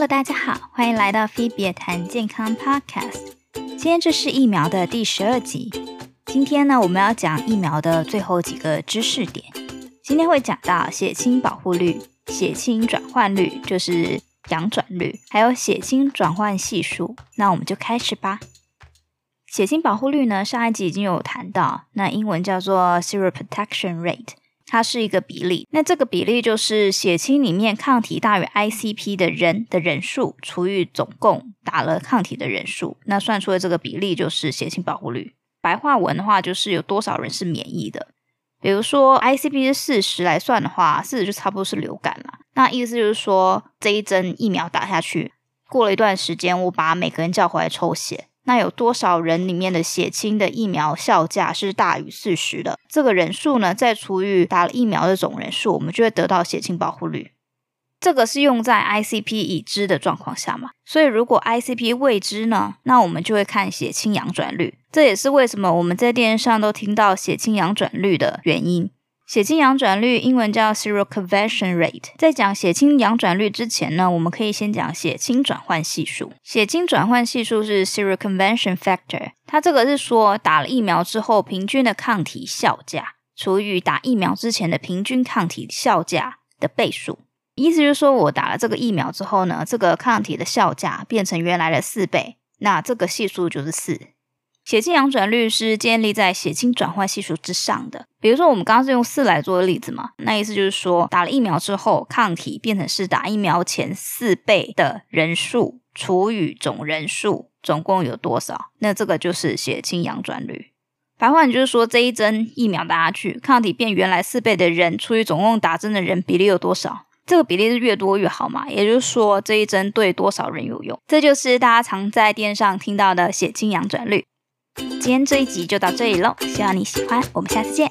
Hello，大家好，欢迎来到菲比谈健康 Podcast。今天这是疫苗的第十二集。今天呢，我们要讲疫苗的最后几个知识点。今天会讲到血清保护率、血清转换率，就是阳转率，还有血清转换系数。那我们就开始吧。血清保护率呢，上一集已经有谈到，那英文叫做 Seroprotection Rate。它是一个比例，那这个比例就是血清里面抗体大于 ICP 的人的人数除以总共打了抗体的人数，那算出的这个比例就是血清保护率。白话文的话就是有多少人是免疫的。比如说 ICP 是四十来算的话，四十就差不多是流感了。那意思就是说，这一针疫苗打下去，过了一段时间，我把每个人叫回来抽血。那有多少人里面的血清的疫苗效价是大于四十的？这个人数呢，再除以打了疫苗的总人数，我们就会得到血清保护率。这个是用在 ICP 已知的状况下嘛？所以如果 ICP 未知呢，那我们就会看血清阳转率。这也是为什么我们在电视上都听到血清阳转率的原因。血清阳转率英文叫 Seroconversion Rate。在讲血清阳转率之前呢，我们可以先讲血清转换系数。血清转换系数是 Seroconversion Factor，它这个是说打了疫苗之后平均的抗体效价除以打疫苗之前的平均抗体效价的倍数。意思就是说我打了这个疫苗之后呢，这个抗体的效价变成原来的四倍，那这个系数就是四。血清阳转率是建立在血清转换系数之上的。比如说，我们刚刚是用四来做的例子嘛，那意思就是说，打了疫苗之后，抗体变成是打疫苗前四倍的人数除以总人数，总共有多少？那这个就是血清阳转率。白话就是说，这一针疫苗打下去，抗体变原来四倍的人除以总共打针的人比例有多少？这个比例是越多越好嘛？也就是说，这一针对多少人有用？这就是大家常在电视上听到的血清阳转率。今天这一集就到这里喽，希望你喜欢，我们下次见。